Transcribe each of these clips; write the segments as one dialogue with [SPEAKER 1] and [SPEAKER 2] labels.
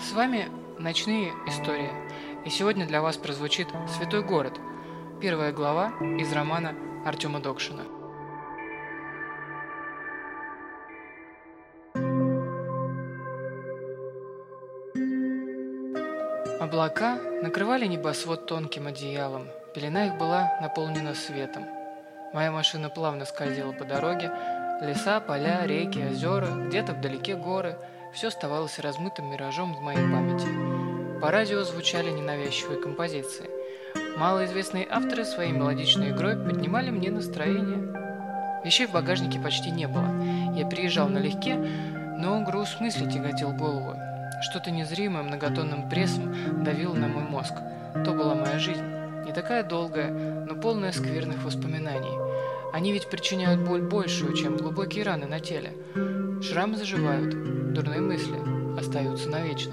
[SPEAKER 1] С вами «Ночные истории». И сегодня для вас прозвучит «Святой город», первая глава из романа Артема Докшина. Облака накрывали небосвод тонким одеялом, пелена их была наполнена светом. Моя машина плавно скользила по дороге, леса, поля, реки, озера, где-то вдалеке горы – все оставалось размытым миражом в моей памяти. По радио звучали ненавязчивые композиции. Малоизвестные авторы своей мелодичной игрой поднимали мне настроение. Вещей в багажнике почти не было. Я приезжал налегке, но груз мысли тяготил голову. Что-то незримое многотонным прессом давило на мой мозг. То была моя жизнь. Не такая долгая, но полная скверных воспоминаний. Они ведь причиняют боль большую, чем глубокие раны на теле. Шрамы заживают, дурные мысли остаются навечно.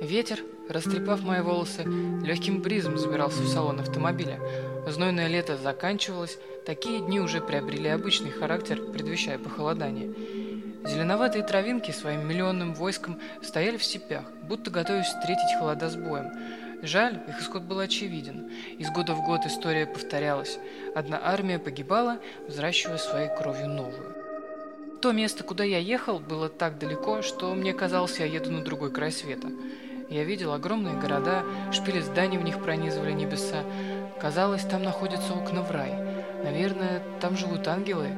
[SPEAKER 1] Ветер, растрепав мои волосы, легким бризом забирался в салон автомобиля. Знойное лето заканчивалось, такие дни уже приобрели обычный характер, предвещая похолодание. Зеленоватые травинки своим миллионным войском стояли в степях, будто готовясь встретить холода с боем. Жаль, их исход был очевиден. Из года в год история повторялась. Одна армия погибала, взращивая своей кровью новую. То место, куда я ехал, было так далеко, что мне казалось, я еду на другой край света. Я видел огромные города, шпили зданий в них пронизывали небеса. Казалось, там находятся окна в рай. Наверное, там живут ангелы.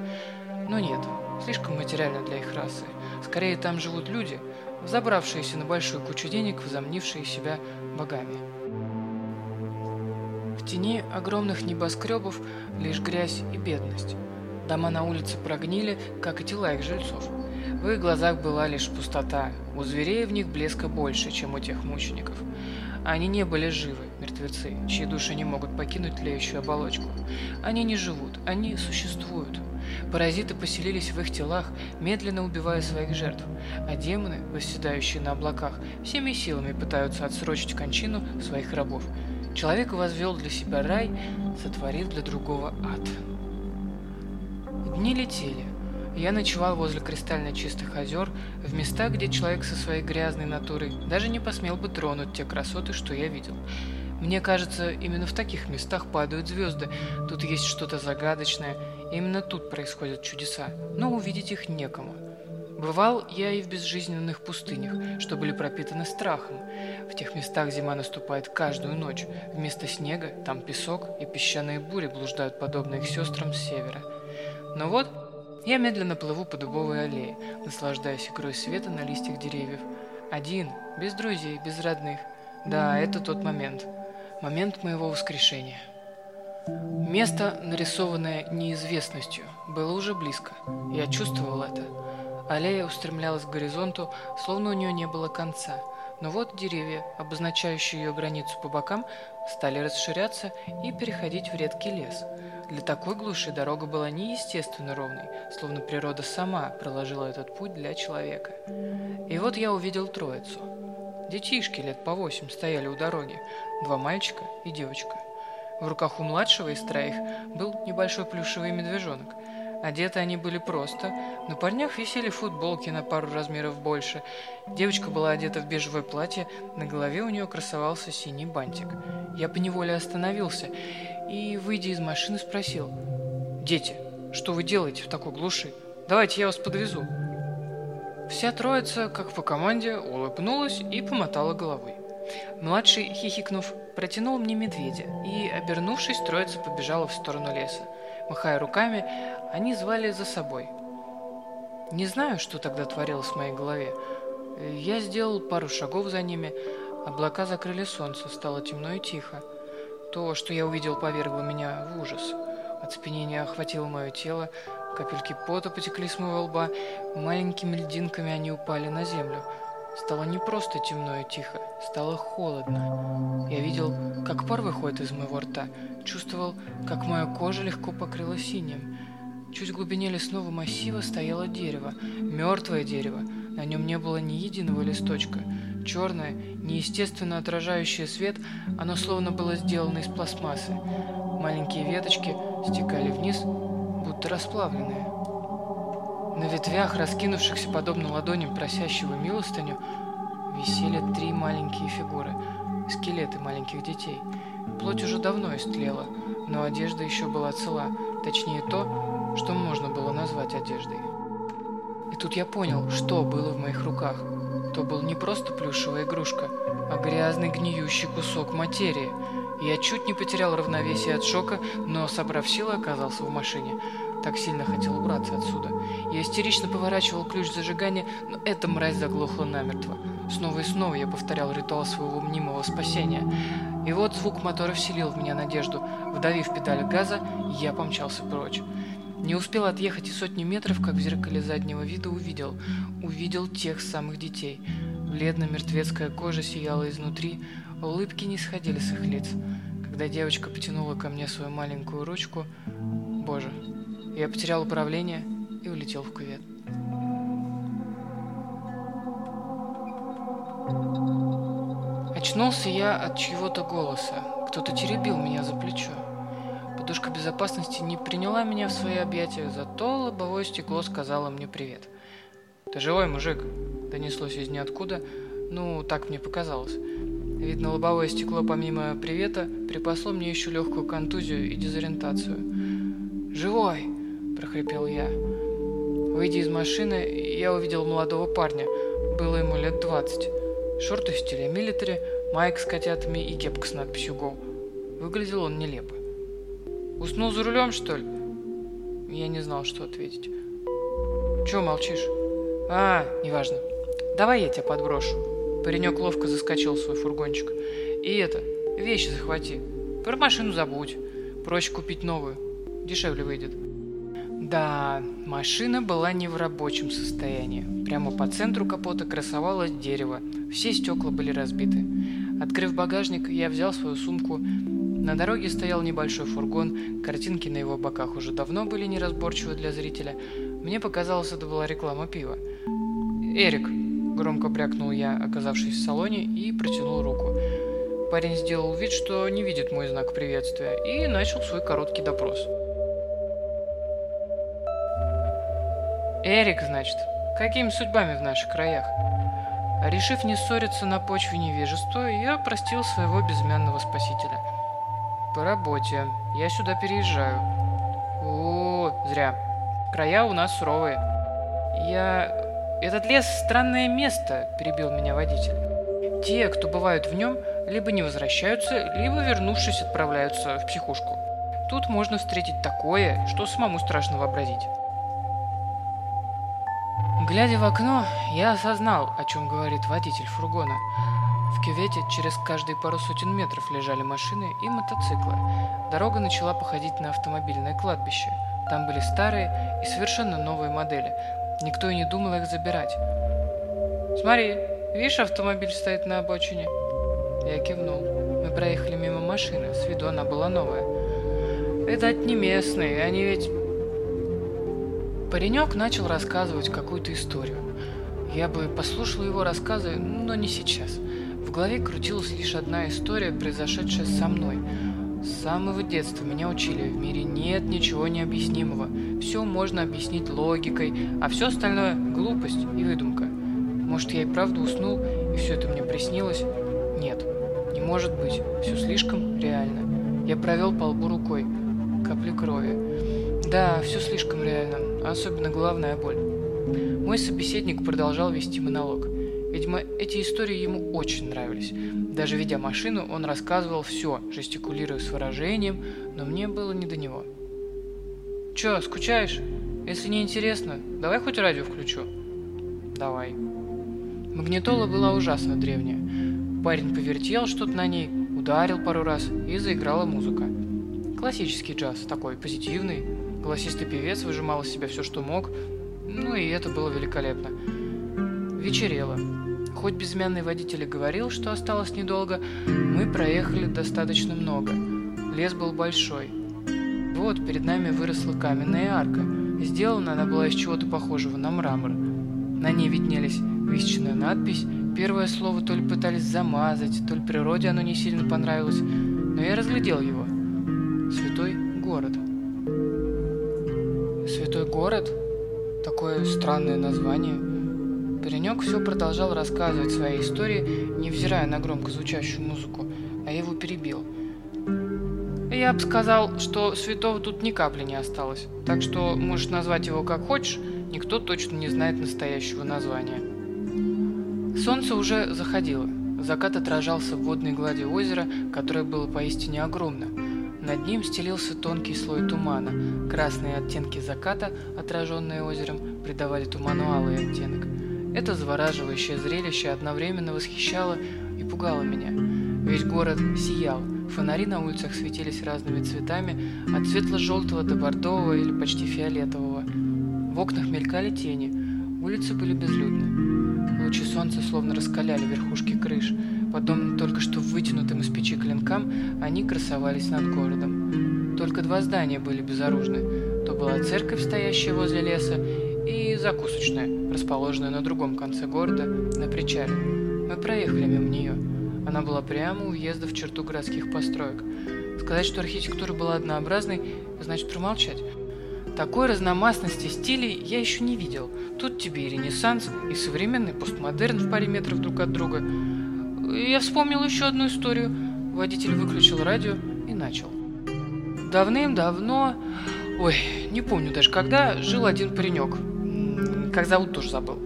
[SPEAKER 1] Но нет, слишком материально для их расы. Скорее, там живут люди, взобравшиеся на большую кучу денег, возомнившие себя богами. В тени огромных небоскребов лишь грязь и бедность. Дома на улице прогнили, как и тела их жильцов. В их глазах была лишь пустота, у зверей в них блеска больше, чем у тех мучеников. Они не были живы, мертвецы, чьи души не могут покинуть тлеющую оболочку. Они не живут, они существуют. Паразиты поселились в их телах, медленно убивая своих жертв, а демоны, восседающие на облаках, всеми силами пытаются отсрочить кончину своих рабов. Человек возвел для себя рай, сотворив для другого ад. Дни летели. Я ночевал возле кристально чистых озер, в местах, где человек со своей грязной натурой даже не посмел бы тронуть те красоты, что я видел. Мне кажется, именно в таких местах падают звезды, тут есть что-то загадочное, именно тут происходят чудеса, но увидеть их некому. Бывал я и в безжизненных пустынях, что были пропитаны страхом. В тех местах зима наступает каждую ночь. Вместо снега там песок и песчаные бури блуждают подобно их сестрам с севера. Но вот я медленно плыву по дубовой аллее, наслаждаясь игрой света на листьях деревьев. Один, без друзей, без родных. Да, это тот момент. Момент моего воскрешения. Место, нарисованное неизвестностью, было уже близко. Я чувствовал это. Аллея устремлялась к горизонту, словно у нее не было конца – но вот деревья, обозначающие ее границу по бокам, стали расширяться и переходить в редкий лес. Для такой глуши дорога была неестественно ровной, словно природа сама проложила этот путь для человека. И вот я увидел троицу. Детишки лет по восемь стояли у дороги, два мальчика и девочка. В руках у младшего из троих был небольшой плюшевый медвежонок – Одеты они были просто. На парнях висели футболки на пару размеров больше. Девочка была одета в бежевое платье, на голове у нее красовался синий бантик. Я поневоле остановился и, выйдя из машины, спросил. «Дети, что вы делаете в такой глуши? Давайте я вас подвезу». Вся троица, как по команде, улыбнулась и помотала головой. Младший, хихикнув, протянул мне медведя, и, обернувшись, троица побежала в сторону леса. Махая руками, они звали за собой. Не знаю, что тогда творилось в моей голове. Я сделал пару шагов за ними, облака закрыли солнце, стало темно и тихо. То, что я увидел, повергло меня в ужас. Оцепенение охватило мое тело, капельки пота потекли с моего лба, маленькими льдинками они упали на землю – Стало не просто темно и тихо, стало холодно. Я видел, как пар выходит из моего рта, чувствовал, как моя кожа легко покрыла синим. Чуть в глубине лесного массива стояло дерево, мертвое дерево, на нем не было ни единого листочка. Черное, неестественно отражающее свет, оно словно было сделано из пластмассы. Маленькие веточки стекали вниз, будто расплавленные. На ветвях, раскинувшихся подобно ладоням просящего милостыню, висели три маленькие фигуры, скелеты маленьких детей. Плоть уже давно истлела, но одежда еще была цела, точнее то, что можно было назвать одеждой. И тут я понял, что было в моих руках. То был не просто плюшевая игрушка, а грязный гниющий кусок материи. Я чуть не потерял равновесие от шока, но, собрав силы, оказался в машине. Так сильно хотел убраться отсюда. Я истерично поворачивал ключ зажигания, но эта мразь заглохла намертво. Снова и снова я повторял ритуал своего мнимого спасения. И вот звук мотора вселил в меня надежду. Вдавив педаль газа, я помчался прочь. Не успел отъехать и сотни метров, как в зеркале заднего вида увидел. Увидел тех самых детей. Бледно-мертвецкая кожа сияла изнутри, улыбки не сходили с их лиц. Когда девочка потянула ко мне свою маленькую ручку, боже, я потерял управление и улетел в кювет. Очнулся я от чьего-то голоса. Кто-то теребил меня за плечо. Подушка безопасности не приняла меня в свои объятия, зато лобовое стекло сказало мне привет. «Ты живой, мужик?» – донеслось из ниоткуда. Ну, так мне показалось. Видно, лобовое стекло помимо привета припасло мне еще легкую контузию и дезориентацию. «Живой!» – прохрипел я. Выйдя из машины, я увидел молодого парня. Было ему лет двадцать. Шорты в стиле милитари, майк с котятами и кепка с надписью «Го». Выглядел он нелепо. Уснул за рулем, что ли? Я не знал, что ответить. Чего молчишь? А, неважно. Давай я тебя подброшу. Паренек ловко заскочил в свой фургончик. И это, вещи захвати. Про машину забудь. Проще купить новую. Дешевле выйдет. Да, машина была не в рабочем состоянии. Прямо по центру капота красовалось дерево. Все стекла были разбиты. Открыв багажник, я взял свою сумку на дороге стоял небольшой фургон, картинки на его боках уже давно были неразборчивы для зрителя. Мне показалось, это была реклама пива. «Эрик!» – громко брякнул я, оказавшись в салоне, и протянул руку. Парень сделал вид, что не видит мой знак приветствия, и начал свой короткий допрос. «Эрик, значит, какими судьбами в наших краях?» Решив не ссориться на почве невежества, я простил своего безымянного спасителя – по работе. Я сюда переезжаю. О, зря. Края у нас суровые. Я... Этот лес странное место, перебил меня водитель. Те, кто бывают в нем, либо не возвращаются, либо, вернувшись, отправляются в психушку. Тут можно встретить такое, что самому страшно вообразить. Глядя в окно, я осознал, о чем говорит водитель фургона. В кювете через каждые пару сотен метров лежали машины и мотоциклы. Дорога начала походить на автомобильное кладбище. Там были старые и совершенно новые модели. Никто и не думал их забирать. «Смотри, видишь, автомобиль стоит на обочине?» Я кивнул. Мы проехали мимо машины, с виду она была новая. «Видать, не местные, они ведь...» Паренек начал рассказывать какую-то историю. Я бы послушал его рассказы, но не сейчас голове крутилась лишь одна история, произошедшая со мной. С самого детства меня учили, в мире нет ничего необъяснимого. Все можно объяснить логикой, а все остальное – глупость и выдумка. Может, я и правда уснул, и все это мне приснилось? Нет, не может быть, все слишком реально. Я провел по лбу рукой, капли крови. Да, все слишком реально, особенно головная боль. Мой собеседник продолжал вести монолог. Видимо, эти истории ему очень нравились. Даже ведя машину, он рассказывал все, жестикулируя с выражением, но мне было не до него. «Чё, скучаешь? Если не интересно, давай хоть радио включу». «Давай». Магнитола была ужасно древняя. Парень повертел что-то на ней, ударил пару раз, и заиграла музыка. Классический джаз, такой позитивный. Голосистый певец выжимал из себя все, что мог. Ну и это было великолепно. Вечерело. Хоть безымянный водитель и говорил, что осталось недолго, мы проехали достаточно много. Лес был большой. Вот перед нами выросла каменная арка. Сделана она была из чего-то похожего на мрамор. На ней виднелись высеченная надпись. Первое слово то ли пытались замазать, то ли природе оно не сильно понравилось, но я разглядел его. Святой город. Святой город? Такое странное название. Паренек все продолжал рассказывать свои истории, невзирая на громко звучащую музыку, а я его перебил. Я бы сказал, что святого тут ни капли не осталось, так что можешь назвать его как хочешь, никто точно не знает настоящего названия. Солнце уже заходило. Закат отражался в водной глади озера, которое было поистине огромно. Над ним стелился тонкий слой тумана. Красные оттенки заката, отраженные озером, придавали туману алый оттенок. Это завораживающее зрелище одновременно восхищало и пугало меня. Весь город сиял. Фонари на улицах светились разными цветами, от светло-желтого до бордового или почти фиолетового. В окнах мелькали тени. Улицы были безлюдны. Лучи солнца словно раскаляли верхушки крыш. Подобно только что вытянутым из печи клинкам, они красовались над городом. Только два здания были безоружны. То была церковь, стоящая возле леса, закусочная, расположенная на другом конце города, на причале. Мы проехали мимо нее. Она была прямо у въезда в черту городских построек. Сказать, что архитектура была однообразной, значит промолчать. Такой разномастности стилей я еще не видел. Тут тебе и ренессанс, и современный постмодерн в паре метров друг от друга. Я вспомнил еще одну историю. Водитель выключил радио и начал. Давным-давно, ой, не помню даже когда, жил один паренек как зовут, тоже забыл.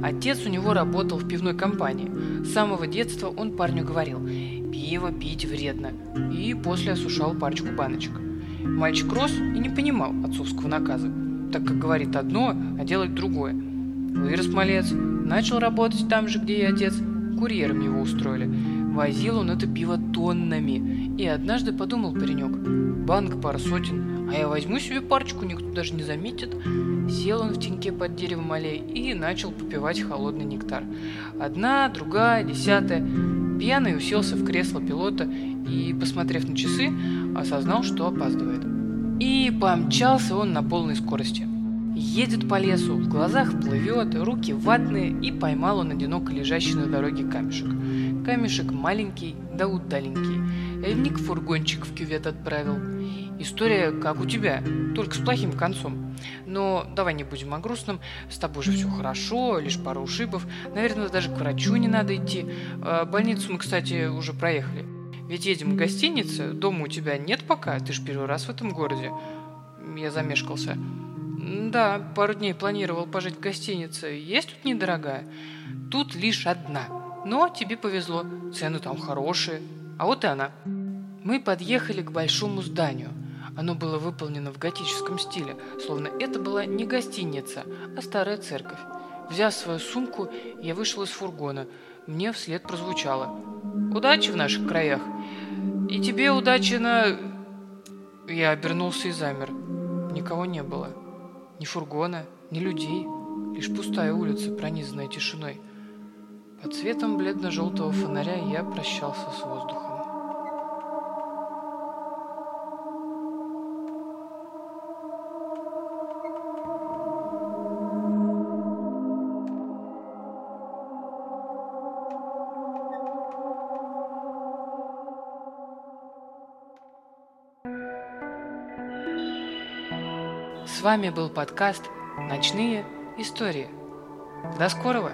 [SPEAKER 1] Отец у него работал в пивной компании. С самого детства он парню говорил, пиво пить вредно, и после осушал парочку баночек. Мальчик рос и не понимал отцовского наказа, так как говорит одно, а делает другое. Вырос малец, начал работать там же, где и отец, курьером его устроили. Возил он это пиво тоннами. И однажды подумал паренек, банк пара сотен, а я возьму себе парочку, никто даже не заметит. Сел он в теньке под деревом аллеи и начал попивать холодный нектар. Одна, другая, десятая. Пьяный уселся в кресло пилота и, посмотрев на часы, осознал, что опаздывает. И помчался он на полной скорости. Едет по лесу, в глазах плывет, руки ватные, и поймал он одиноко лежащий на дороге камешек. Камешек маленький, да удаленький. Эльник фургончик в кювет отправил. История как у тебя, только с плохим концом. Но давай не будем о грустном. С тобой же все хорошо, лишь пара ушибов. Наверное, даже к врачу не надо идти. А больницу мы, кстати, уже проехали. Ведь едем в гостинице, дома у тебя нет пока, ты же первый раз в этом городе. Я замешкался. Да, пару дней планировал пожить в гостинице. Есть тут недорогая? Тут лишь одна. Но тебе повезло, цены там хорошие. А вот и она. Мы подъехали к большому зданию – оно было выполнено в готическом стиле, словно это была не гостиница, а старая церковь. Взяв свою сумку, я вышел из фургона. Мне вслед прозвучало. «Удачи в наших краях!» «И тебе удачи на...» Я обернулся и замер. Никого не было. Ни фургона, ни людей. Лишь пустая улица, пронизанная тишиной. Под светом бледно-желтого фонаря я прощался с воздухом. Вами был подкаст «Ночные истории». До скорого!